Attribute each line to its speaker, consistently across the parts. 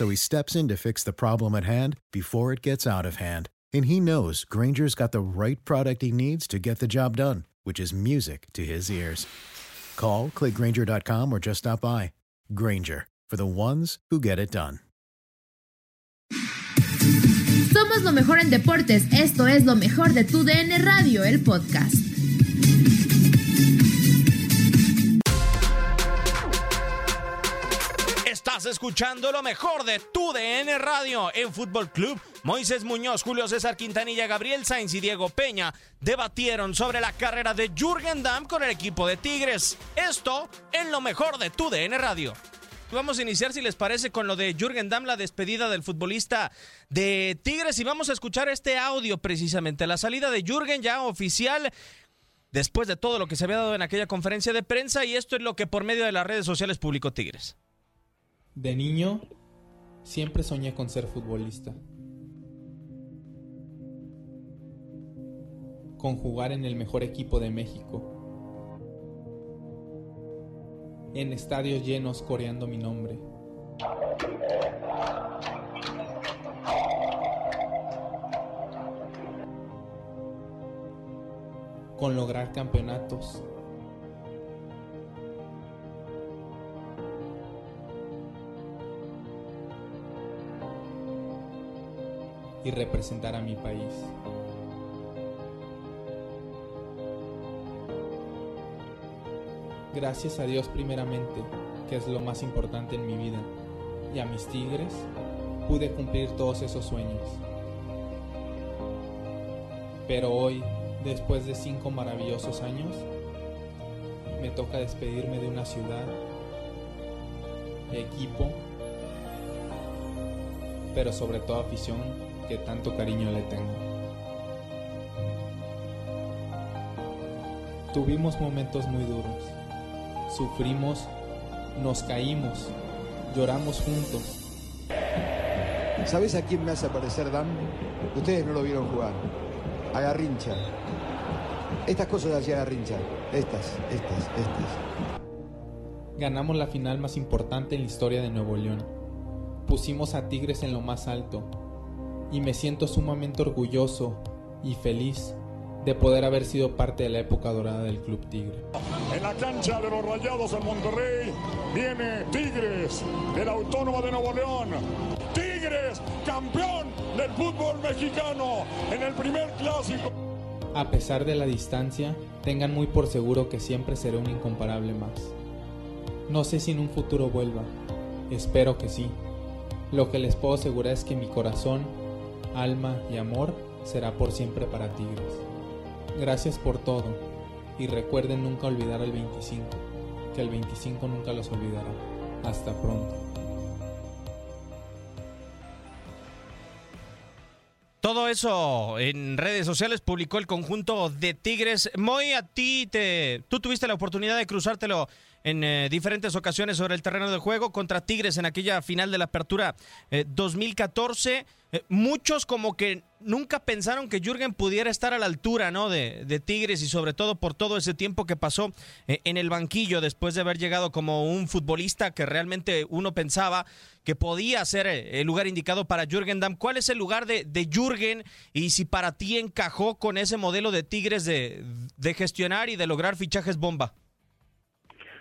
Speaker 1: So he steps in to fix the problem at hand before it gets out of hand. And he knows Granger's got the right product he needs to get the job done, which is music to his ears. Call, clickgranger.com, or just stop by. Granger, for the ones who get it done.
Speaker 2: Somos lo mejor en deportes. Esto es lo mejor de tu DN Radio, el podcast.
Speaker 3: Escuchando lo mejor de tu DN Radio en Fútbol Club. Moisés Muñoz, Julio César Quintanilla, Gabriel Sainz y Diego Peña debatieron sobre la carrera de Jürgen Damm con el equipo de Tigres. Esto en lo mejor de tu DN Radio. Vamos a iniciar, si les parece, con lo de Jürgen Damm, la despedida del futbolista de Tigres. Y vamos a escuchar este audio precisamente. La salida de Jürgen ya oficial después de todo lo que se había dado en aquella conferencia de prensa. Y esto es lo que por medio de las redes sociales publicó Tigres.
Speaker 4: De niño, siempre soñé con ser futbolista. Con jugar en el mejor equipo de México. En estadios llenos coreando mi nombre. Con lograr campeonatos. Y representar a mi país. Gracias a Dios primeramente, que es lo más importante en mi vida, y a mis tigres, pude cumplir todos esos sueños. Pero hoy, después de cinco maravillosos años, me toca despedirme de una ciudad, equipo, pero sobre todo afición que tanto cariño le tengo. Tuvimos momentos muy duros, sufrimos, nos caímos, lloramos juntos.
Speaker 5: ¿Sabes a quién me hace aparecer Dan? Ustedes no lo vieron jugar. A Garrincha. Estas cosas hacía Garrincha. Estas, estas, estas.
Speaker 4: Ganamos la final más importante en la historia de Nuevo León. Pusimos a Tigres en lo más alto. Y me siento sumamente orgulloso y feliz de poder haber sido parte de la época dorada del Club Tigre.
Speaker 6: En la cancha de los Rayados en Monterrey viene Tigres de la Autónoma de Nuevo León. Tigres, campeón del fútbol mexicano en el primer clásico.
Speaker 4: A pesar de la distancia, tengan muy por seguro que siempre seré un incomparable más. No sé si en un futuro vuelva, espero que sí. Lo que les puedo asegurar es que mi corazón, alma y amor será por siempre para Tigres. Gracias por todo y recuerden nunca olvidar el 25, que el 25 nunca los olvidará. Hasta pronto.
Speaker 3: Todo eso en redes sociales publicó el conjunto de Tigres. Moy, a ti te, tú tuviste la oportunidad de cruzártelo en eh, diferentes ocasiones sobre el terreno de juego contra Tigres en aquella final de la apertura 2014. Eh, eh, muchos como que nunca pensaron que Jürgen pudiera estar a la altura ¿no? de, Tigres y sobre todo por todo ese tiempo que pasó en el banquillo después de haber llegado como un futbolista que realmente uno pensaba que podía ser el lugar indicado para Jürgen Damm. ¿Cuál es el lugar de, de Jürgen y si para ti encajó con ese modelo de Tigres de, gestionar y de lograr fichajes bomba?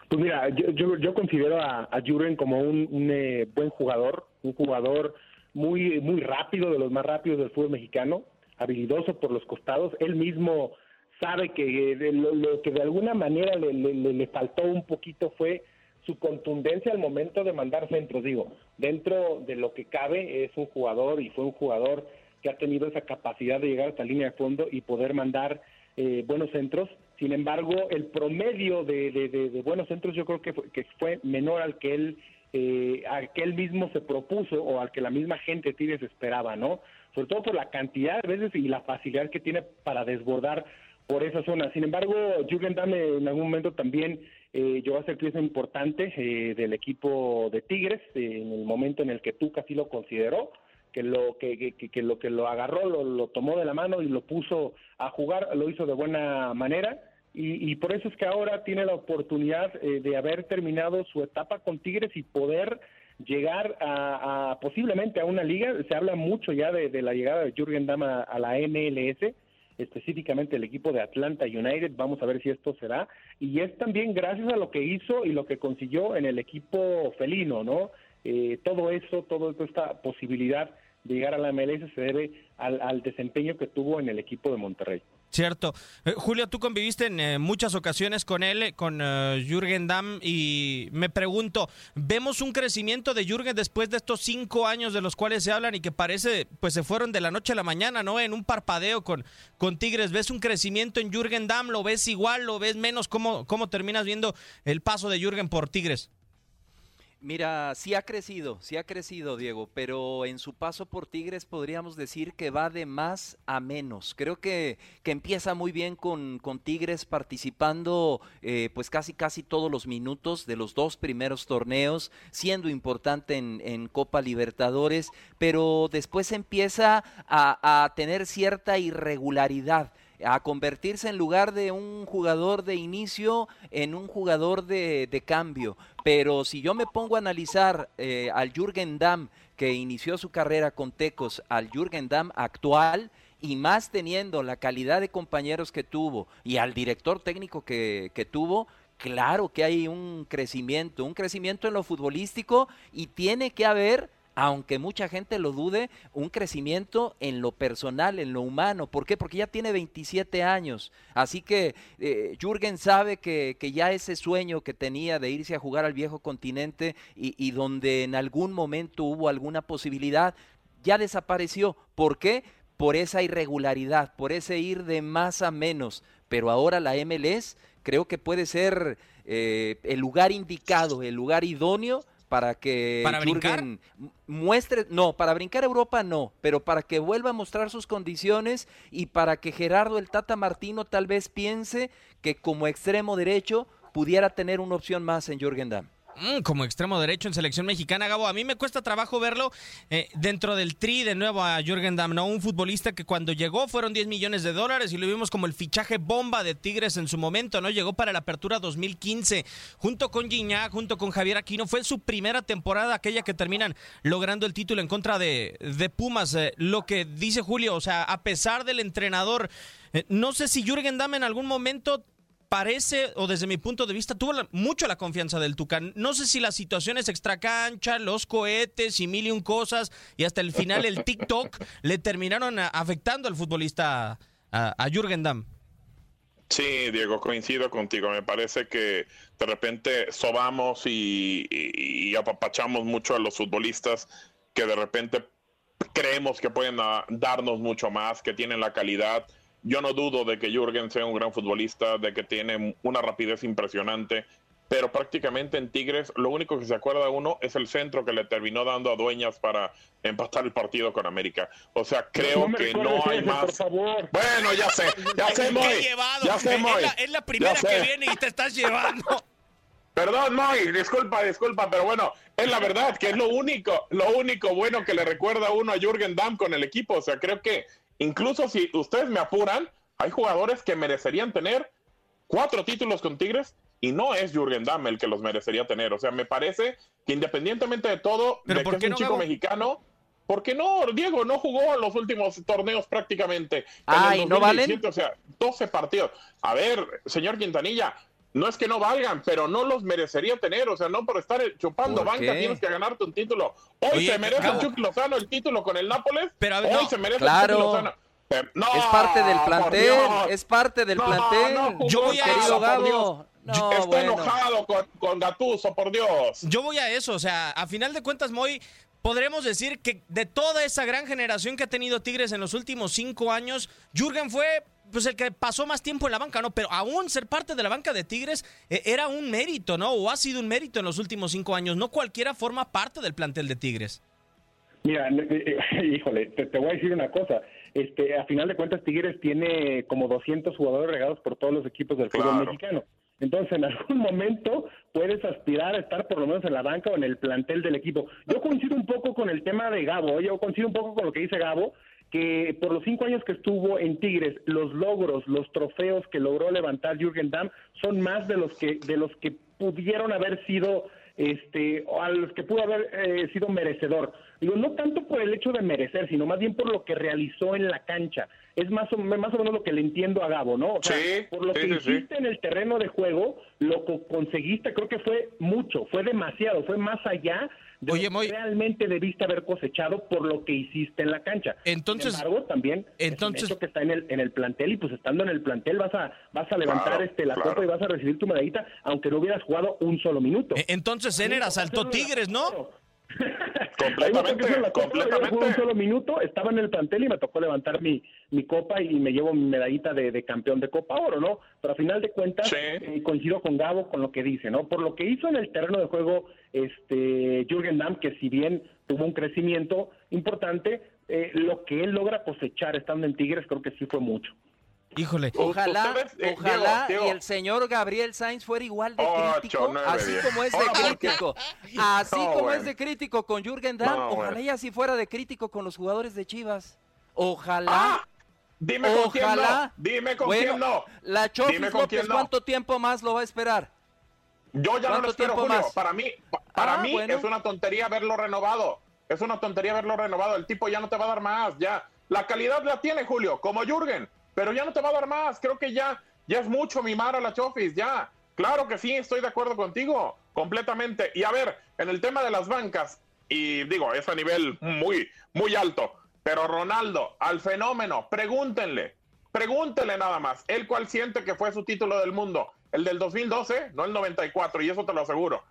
Speaker 7: Pues mira, yo, yo, considero a, a Jürgen como un, eh, buen jugador, un jugador muy, muy rápido, de los más rápidos del fútbol mexicano, habilidoso por los costados. Él mismo sabe que eh, lo, que de alguna manera le, faltó un poquito fue su contundencia al momento de mandar centros. Digo, dentro de lo que cabe es un jugador y fue un jugador que ha tenido esa capacidad de llegar hasta línea de fondo y poder mandar eh, buenos centros. Sin embargo, el promedio de, buenos centros yo creo que fue, que fue menor al que él eh, al que él mismo se propuso o al que la misma gente Tigres esperaba, ¿no? Sobre todo por la cantidad de veces y la facilidad que tiene para desbordar por esa zona. Sin embargo, Jürgen Damm en algún momento también eh, llegó a ser pieza importante eh, del equipo de Tigres en el momento en el que tú casi lo consideró que lo que, que, lo que lo agarró, lo, tomó de la mano y lo puso a jugar, lo hizo de buena manera. Y, por eso es que ahora tiene la oportunidad eh, de haber terminado su etapa con Tigres y poder llegar a, posiblemente a una liga. Se habla mucho ya de, la llegada de Jürgen Damm a, la MLS, específicamente el equipo de Atlanta United. Vamos a ver si esto será. Y es también gracias a lo que hizo y lo que consiguió en el equipo felino, ¿no? Eh, todo eso, toda esta posibilidad de llegar a la MLS se debe al, desempeño que tuvo en el equipo de Monterrey.
Speaker 3: Cierto. Eh, Julio, tú conviviste en eh, muchas ocasiones con él, con Jürgen Damm, y me pregunto, ¿vemos un crecimiento de Jürgen después de estos cinco años de los cuales se hablan y que parece, pues se fueron de la noche a la mañana, ¿no? En un parpadeo con, con Tigres. ¿Ves un crecimiento en Jürgen Damm? ¿Lo ves igual? ¿Lo ves menos? ¿Cómo, cómo terminas viendo el paso de Jürgen por Tigres?
Speaker 8: Mira, sí ha crecido, sí ha crecido, Diego, pero en su paso por Tigres podríamos decir que va de más a menos. Creo que, que empieza muy bien con, con Tigres participando eh, pues casi casi todos los minutos de los dos primeros torneos, siendo importante en, en Copa Libertadores, pero después empieza a, a tener cierta irregularidad a convertirse en lugar de un jugador de inicio en un jugador de, cambio. Pero si yo me pongo a analizar eh, al Jürgen Damm que inició su carrera con Tecos, al Jürgen Damm actual, y más teniendo la calidad de compañeros que tuvo y al director técnico que, que tuvo, claro que hay un crecimiento, un crecimiento en lo futbolístico y tiene que haber aunque mucha gente lo dude, un crecimiento en lo personal, en lo humano. ¿Por qué? Porque ya tiene 27 años. Así que eh, Jürgen sabe que, ya ese sueño que tenía de irse a jugar al viejo continente y, donde en algún momento hubo alguna posibilidad, ya desapareció. ¿Por qué? Por esa irregularidad, por ese ir de más a menos. Pero ahora la MLS creo que puede ser eh, el lugar indicado, el lugar idóneo para que
Speaker 3: ¿Para brincar?
Speaker 8: muestre, no, para brincar Europa no, pero para que vuelva a mostrar sus condiciones y para que Gerardo el Tata Martino tal vez piense que como extremo derecho pudiera tener una opción más en Jürgen Damm.
Speaker 3: Mm, como extremo derecho en selección mexicana, Gabo. A mí me cuesta trabajo verlo eh, dentro del tri de nuevo a Jürgen Damm, ¿no? Un futbolista que cuando llegó fueron 10 millones de dólares y lo vimos como el fichaje bomba de Tigres en su momento, ¿no? Llegó para la apertura 2015 junto con Gignac, junto con Javier Aquino. Fue su primera temporada, aquella que terminan logrando el título en contra de, de Pumas. Eh, lo que dice Julio, o sea, a pesar del entrenador, eh, no sé si Jürgen Damm en algún momento parece, o desde mi punto de vista, tuvo mucho la confianza del Tucán. No sé si las situaciones extracancha, los cohetes y mil y un cosas, y hasta el final el TikTok le terminaron afectando al futbolista, a, Jürgen Damm.
Speaker 9: Sí, Diego, coincido contigo. Me parece que de repente sobamos y, y, apapachamos mucho a los futbolistas que de repente creemos que pueden darnos mucho más, que tienen la calidad yo no dudo de que Jürgen sea un gran futbolista, de que tiene una rapidez impresionante, pero prácticamente en Tigres lo único que se acuerda uno es el centro que le terminó dando a Dueñas para empatar el partido con América. O sea, creo que no hay más. Bueno, ya sé, ya sé, Moy. Ya sé, Moy.
Speaker 3: Es la, primera que viene y te estás llevando.
Speaker 9: Perdón, Moy, disculpa, disculpa, pero bueno, es la verdad que es lo único, lo único bueno que le recuerda uno a Jürgen Damm con el equipo. O sea, creo que incluso si ustedes me apuran, hay jugadores que merecerían tener cuatro títulos con Tigres y no es Jürgen Damm el que los merecería tener. O sea, me parece que independientemente de todo, de que es un chico mexicano, ¿por qué no? Diego no jugó en los últimos torneos prácticamente.
Speaker 8: Ay, no valen.
Speaker 9: O sea, 12 partidos. A ver, señor Quintanilla, no es que no valgan, pero no los merecería tener. O sea, no por estar chupando banca tienes que ganarte un título. Hoy se merece Chuck Lozano el título con el Nápoles. Pero Hoy se merece
Speaker 8: Chuck Lozano. es parte del plantel, es parte del plantel.
Speaker 3: Yo voy a querido Gabo.
Speaker 9: Está enojado con, con Gatuso, por Dios.
Speaker 3: Yo voy a eso, o sea, a final de cuentas, Moy, podremos decir que de toda esa gran generación que ha tenido Tigres en los últimos cinco años, Jürgen fue pues el que pasó más tiempo en la banca, ¿no? Pero aún ser parte de la banca de Tigres eh, era un mérito, ¿no? O ha sido un mérito en los últimos cinco años. No cualquiera forma parte del plantel de Tigres.
Speaker 7: Mira, eh, eh, híjole, te, voy a decir una cosa. Este, a final de cuentas, Tigres tiene como 200 jugadores regados por todos los equipos del fútbol mexicano. Entonces, en algún momento puedes aspirar a estar por lo menos en la banca o en el plantel del equipo. Yo coincido un poco con el tema de Gabo, yo coincido un poco con lo que dice Gabo, que por los cinco años que estuvo en Tigres, los logros, los trofeos que logró levantar Jürgen Damm son más de los que de los que pudieron haber sido este, a los que pudo haber eh, sido merecedor. Digo, no tanto por el hecho de merecer, sino más bien por lo que realizó en la cancha. Es más o, más o menos lo que le entiendo a Gabo, ¿no? O sea, por lo que hiciste en el terreno de juego, lo que conseguiste creo que fue mucho, fue demasiado, fue más allá de Oye, lo que realmente debiste haber cosechado por lo que hiciste en la cancha.
Speaker 3: Entonces,
Speaker 7: Sin embargo, también
Speaker 3: entonces,
Speaker 7: es un que está en el, en el plantel y pues estando en el plantel vas a, vas a levantar este la copa y vas a recibir tu medallita aunque no hubieras jugado un solo minuto.
Speaker 3: E, entonces, Ener asaltó Tigres, ¿no?
Speaker 9: completamente, completamente.
Speaker 7: un solo minuto, estaba en el plantel y me tocó levantar mi, mi copa y me llevo mi medallita de, campeón de Copa Oro, ¿no? Pero a final de cuentas eh, coincido con Gabo con lo que dice, ¿no? Por lo que hizo en el terreno de juego este Jürgen Damm, que si bien tuvo un crecimiento importante, eh, lo que él logra cosechar estando en Tigres creo que sí fue mucho.
Speaker 3: Híjole.
Speaker 8: Ojalá, eh, ojalá y el señor Gabriel Sainz fuera igual de crítico, así como es de crítico, así como es de crítico con Jürgen Damm, ojalá y así fuera de crítico con los jugadores de Chivas. Ojalá.
Speaker 9: Ah, dime con quién no. Dime con quién no.
Speaker 8: La Chofis López, ¿cuánto tiempo más lo va a esperar?
Speaker 9: Yo ya no lo espero, Julio. Más? Para mí, para ah, mí es una tontería verlo renovado. Es una tontería verlo renovado. El tipo ya no te va a dar más, ya. La calidad la tiene, Julio, como Jürgen pero ya no te va a dar más. Creo que ya, ya es mucho mimar a la Chofis, ya. Claro que sí, estoy de acuerdo contigo, completamente. Y a ver, en el tema de las bancas, y digo, es a nivel muy, muy alto, pero Ronaldo, al fenómeno, pregúntenle, pregúntenle nada más, él cuál siente que fue su título del mundo, el del 2012, no el 94, y eso te lo aseguro.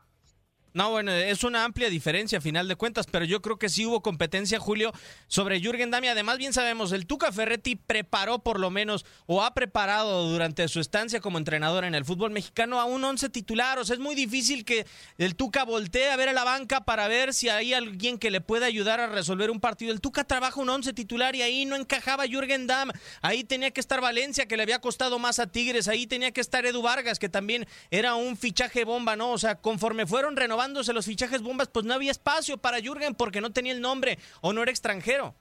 Speaker 3: No, bueno, es una amplia diferencia a final de cuentas, pero yo creo que sí hubo competencia, Julio, sobre Jürgen Damm. Además, bien sabemos, el Tuca Ferretti preparó por lo menos, o ha preparado durante su estancia como entrenador en el fútbol mexicano a un once titular. O sea, es muy difícil que el Tuca voltee a ver a la banca para ver si hay alguien que le pueda ayudar a resolver un partido. El Tuca trabaja un once titular y ahí no encajaba Jürgen Damm. Ahí tenía que estar Valencia, que le había costado más a Tigres. Ahí tenía que estar Edu Vargas, que también era un fichaje bomba, ¿no? O sea, conforme fueron renovando los fichajes bombas, pues no había espacio para Jürgen porque no tenía el nombre o no era extranjero.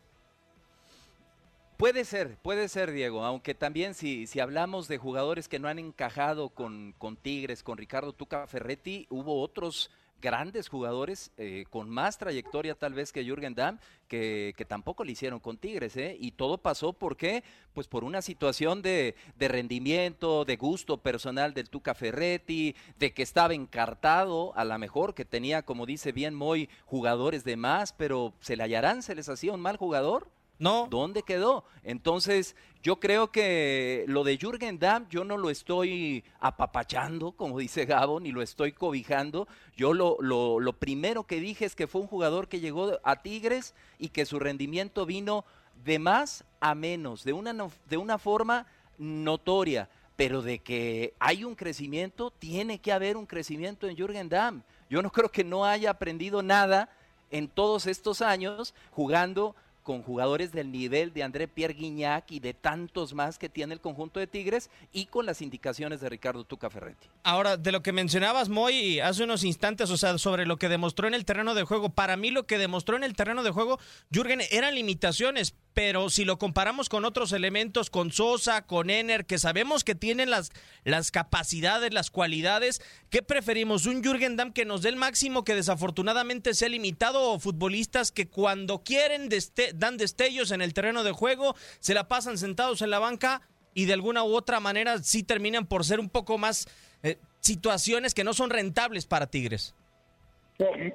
Speaker 8: Puede ser, puede ser, Diego, aunque también si, si hablamos de jugadores que no han encajado con, con Tigres, con Ricardo Tuca Ferretti, hubo otros grandes jugadores eh, con más trayectoria tal vez que Jürgen Damm, que, que, tampoco le hicieron con Tigres, ¿eh? Y todo pasó por qué? Pues por una situación de, de, rendimiento, de gusto personal del Tuca Ferretti, de que estaba encartado, a lo mejor que tenía, como dice bien Moy, jugadores de más, pero ¿se le hallarán? ¿Se les hacía un mal jugador?
Speaker 3: No.
Speaker 8: ¿Dónde quedó? Entonces, yo creo que lo de Jürgen Damm, yo no lo estoy apapachando, como dice Gabo, ni lo estoy cobijando. Yo lo, lo, lo primero que dije es que fue un jugador que llegó a Tigres y que su rendimiento vino de más a menos, de una, de una forma notoria pero de que hay un crecimiento, tiene que haber un crecimiento en Jürgen Damm. Yo no creo que no haya aprendido nada en todos estos años jugando con jugadores del nivel de André Pierre Guignac y de tantos más que tiene el conjunto de Tigres y con las indicaciones de Ricardo Tuca Ferretti.
Speaker 3: Ahora, de lo que mencionabas, Moy, hace unos instantes, o sea, sobre lo que demostró en el terreno de juego, para mí lo que demostró en el terreno de juego, Jürgen, eran limitaciones, pero si lo comparamos con otros elementos, con Sosa, con Ener, que sabemos que tienen las, las capacidades, las cualidades, ¿qué preferimos? ¿Un Jürgen Damm que nos dé el máximo, que desafortunadamente sea limitado, o futbolistas que cuando quieren dan destellos en el terreno de juego, se la pasan sentados en la banca y de alguna u otra manera sí terminan por ser un poco más eh, situaciones que no son rentables para Tigres?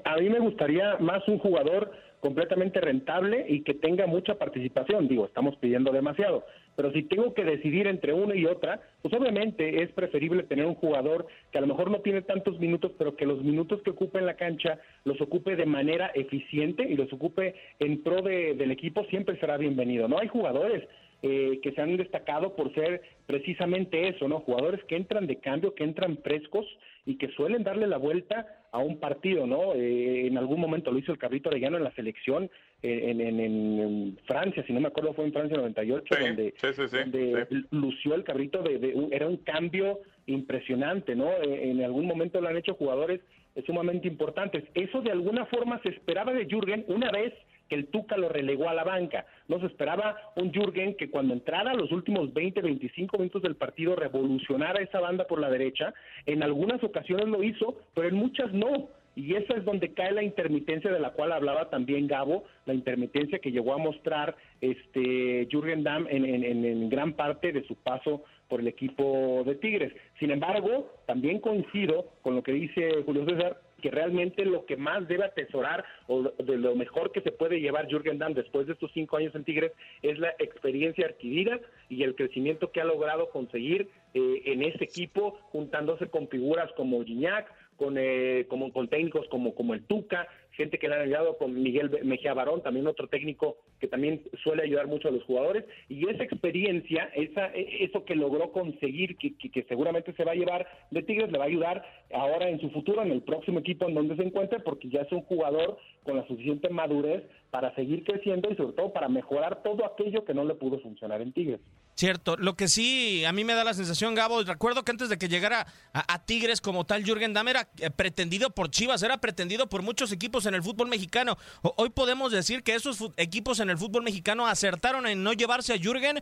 Speaker 7: a mí me gustaría más un jugador completamente rentable y que tenga mucha participación. Digo, estamos pidiendo demasiado, pero si tengo que decidir entre una y otra, pues obviamente es preferible tener un jugador que a lo mejor no tiene tantos minutos, pero que los minutos que ocupe en la cancha los ocupe de manera eficiente y los ocupe en pro del equipo, siempre será bienvenido. No hay jugadores eh, que se han destacado por ser precisamente eso, ¿no? Jugadores que entran de cambio, que entran frescos y que suelen darle la vuelta a un partido, ¿no? Eh, en algún momento lo hizo el Cabrito Arellano en la selección en, en, Francia, si no me acuerdo fue en Francia 98, donde, donde lució el Cabrito, de, era un cambio impresionante, ¿no? Eh, en algún momento lo han hecho jugadores sumamente importantes. Eso de alguna forma se esperaba de Jürgen una vez que el Tuca lo relegó a la banca. No se esperaba un Jürgen que cuando entrara los últimos 20, 25 minutos del partido revolucionara esa banda por la derecha. En algunas ocasiones lo hizo, pero en muchas no. Y esa es donde cae la intermitencia de la cual hablaba también Gabo, la intermitencia que llegó a mostrar este Jürgen Damm en, en gran parte de su paso por el equipo de Tigres. Sin embargo, también coincido con lo que dice Julio César, que realmente lo que más debe atesorar o de lo mejor que se puede llevar Jürgen Damm después de estos cinco años en Tigres es la experiencia adquirida y el crecimiento que ha logrado conseguir eh, en ese equipo, juntándose con figuras como Gignac, con, eh, como, con técnicos como, como el Tuca, gente que le han ayudado con Miguel Mejía Barón, también otro técnico que también suele ayudar mucho a los jugadores, y esa experiencia, esa, e, eso que logró conseguir, que, que, seguramente se va a llevar de Tigres, le va a ayudar ahora en su futuro, en el próximo equipo en donde se encuentre, porque ya es un jugador con la suficiente madurez para seguir creciendo y sobre todo para mejorar todo aquello que no le pudo funcionar en Tigres.
Speaker 3: Cierto, lo que sí a mí me da la sensación, Gabo, recuerdo que antes de que llegara a, Tigres como tal, Jürgen Damm era eh, pretendido por Chivas, era pretendido por muchos equipos en el fútbol mexicano. hoy podemos decir que esos equipos en el fútbol mexicano acertaron en no llevarse a Jürgen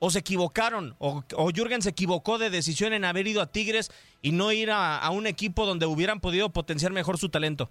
Speaker 3: o se equivocaron, o, o Jürgen se equivocó de decisión en haber ido a Tigres y no ir a un equipo donde hubieran podido potenciar mejor su talento.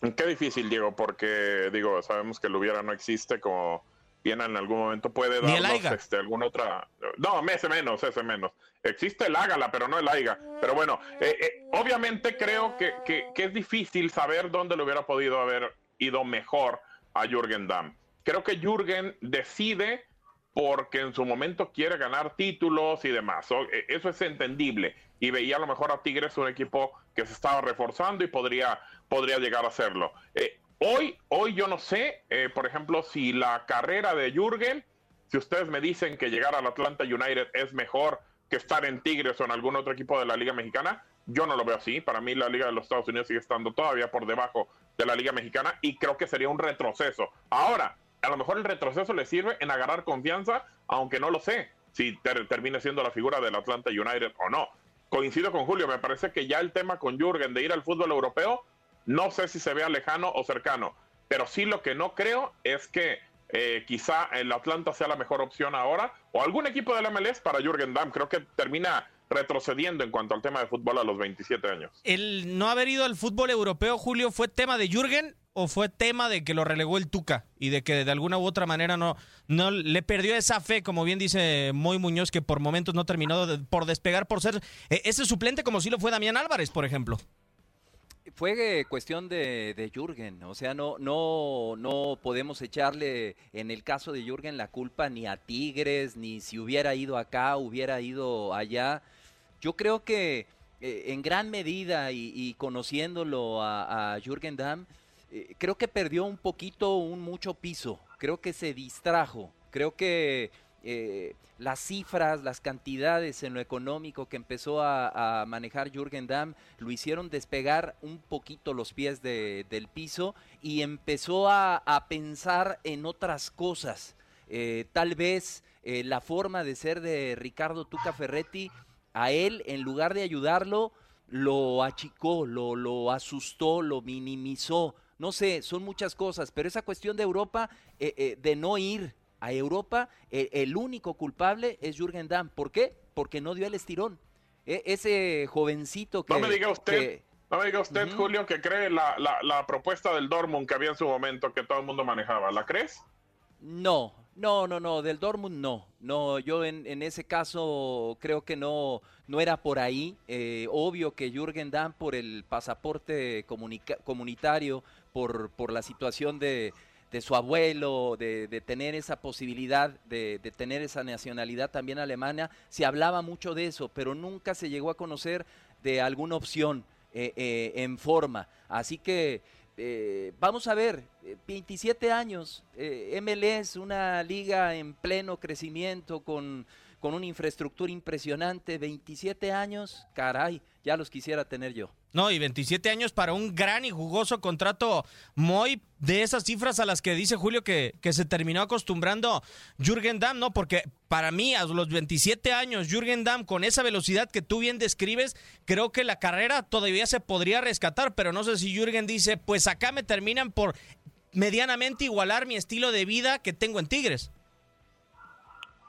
Speaker 9: Qué difícil, Diego, porque digo, sabemos que el hubiera no existe como bien en algún momento puede darnos este, alguna otra. No, ese menos, ese menos. Existe el Ágala, pero no el Aiga. Pero bueno, eh, eh, obviamente creo que, que, es difícil saber dónde le hubiera podido haber ido mejor a Jürgen Damm. Creo que Jürgen decide porque en su momento quiere ganar títulos y demás. E, eso es entendible. Y veía a lo mejor a Tigres un equipo que se estaba reforzando y podría, podría llegar a hacerlo. Eh, hoy, hoy yo no sé, eh, por ejemplo, si la carrera de Jürgen, si ustedes me dicen que llegar al Atlanta United es mejor que estar en Tigres o en algún otro equipo de la Liga Mexicana, yo no lo veo así. Para mí la Liga de los Estados Unidos sigue estando todavía por debajo de la Liga Mexicana y creo que sería un retroceso. Ahora, a lo mejor el retroceso le sirve en agarrar confianza, aunque no lo sé si termine siendo la figura del Atlanta United o no. Coincido con Julio, me parece que ya el tema con Jürgen de ir al fútbol europeo, no sé si se vea lejano o cercano, pero sí lo que no creo es que eh, quizá el Atlanta sea la mejor opción ahora, o algún equipo del MLS para Jürgen Damm. Creo que termina retrocediendo en cuanto al tema de fútbol a los 27 años.
Speaker 3: El no haber ido al fútbol europeo, Julio, fue tema de Jürgen o fue tema de que lo relegó el Tuca y de que de alguna u otra manera no, no le perdió esa fe, como bien dice Moy Muñoz, que por momentos no terminó por despegar por ser eh, ese suplente como si lo fue Damián Álvarez, por ejemplo?
Speaker 8: Fue cuestión de, de Jürgen, o sea, no, no, no podemos echarle en el caso de Jürgen la culpa ni a Tigres, ni si hubiera ido acá, hubiera ido allá. Yo creo que eh, en gran medida y, conociéndolo a, a Jürgen Damm, eh, creo que perdió un poquito, un mucho piso. Creo que se distrajo. Creo que eh, las cifras, las cantidades en lo económico que empezó a, manejar Jürgen Damm lo hicieron despegar un poquito los pies del piso y empezó a, pensar en otras cosas. Eh, tal vez eh, la forma de ser de Ricardo Tuca Ferretti, a él, en lugar de ayudarlo, lo achicó, lo, lo asustó, lo minimizó. No sé, son muchas cosas, pero esa cuestión de Europa, de no ir a Europa, el, único culpable es Jürgen Damm. ¿Por qué? Porque no dio el estirón. E, ese jovencito que...
Speaker 9: No me diga usted, no me diga usted, Julio, que cree la, la, propuesta del Dortmund que había en su momento, que todo el mundo manejaba. ¿La crees?
Speaker 8: No, no, no, no, del Dortmund no. No, yo en, en ese caso creo que no, no era por ahí. Eh, obvio que Jürgen Damm por el pasaporte comunitario, por, por la situación de, de su abuelo, de, tener esa posibilidad, de, tener esa nacionalidad también alemana, se hablaba mucho de eso, pero nunca se llegó a conocer de alguna opción eh, eh, en forma. Así que eh, vamos a ver, 27 años, MLS, una liga en pleno crecimiento con con una infraestructura impresionante, 27 años, caray, ya los quisiera tener yo.
Speaker 3: No, y 27 años para un gran y jugoso contrato muy de esas cifras a las que dice Julio que, que se terminó acostumbrando Jürgen Damm, ¿no? Porque para mí, a los 27 años, Jürgen Damm, con esa velocidad que tú bien describes, creo que la carrera todavía se podría rescatar, pero no sé si Jürgen dice, pues acá me terminan por medianamente igualar mi estilo de vida que tengo en Tigres.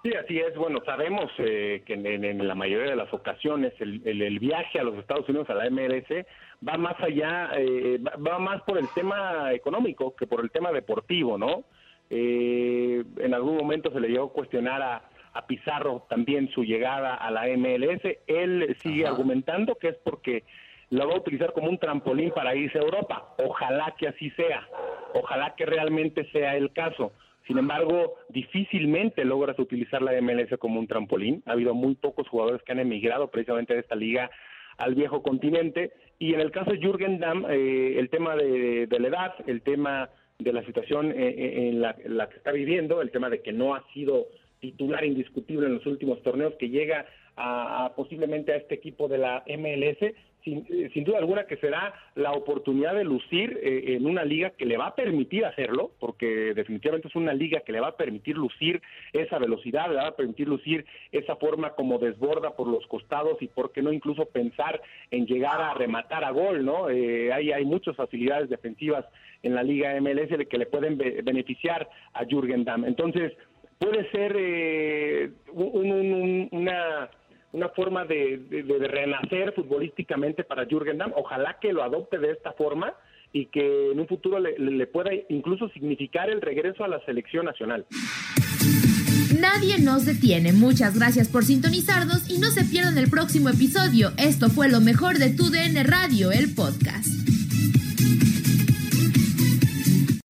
Speaker 7: Sí, así es. Bueno, sabemos eh, que en, la mayoría de las ocasiones el, viaje a los Estados Unidos, a la MLS, va más allá, eh, va, más por el tema económico que por el tema deportivo, ¿no? Eh, en algún momento se le llegó a cuestionar a, Pizarro también su llegada a la MLS. Él sigue argumentando que es porque la va a utilizar como un trampolín para irse a Europa. Ojalá que así sea. Ojalá que realmente sea el caso sin embargo, difícilmente logras utilizar la MLS como un trampolín. Ha habido muy pocos jugadores que han emigrado precisamente de esta liga al viejo continente. Y en el caso de Jürgen Damm, eh, el tema de, la edad, el tema de la situación eh, eh, en, la, que está viviendo, el tema de que no ha sido titular indiscutible en los últimos torneos, que llega a posiblemente a este equipo de la MLS, eh, sin, duda alguna que será la oportunidad de lucir eh, en una liga que le va a permitir hacerlo, porque definitivamente es una liga que le va a permitir lucir esa velocidad, le va a permitir lucir esa forma como desborda por los costados y por qué no incluso pensar en llegar a rematar a gol, ¿no? Eh, hay, hay muchas facilidades defensivas en la liga MLS de que le pueden beneficiar a Jürgen Damm. Entonces, puede ser una una forma de, renacer futbolísticamente para Jürgen Damm. Ojalá que lo adopte de esta forma y que en un futuro le, pueda incluso significar el regreso a la selección nacional.
Speaker 2: Nadie nos detiene. Muchas gracias por sintonizarnos y no se pierdan el próximo episodio. Esto fue lo mejor de Tu DN Radio, el podcast.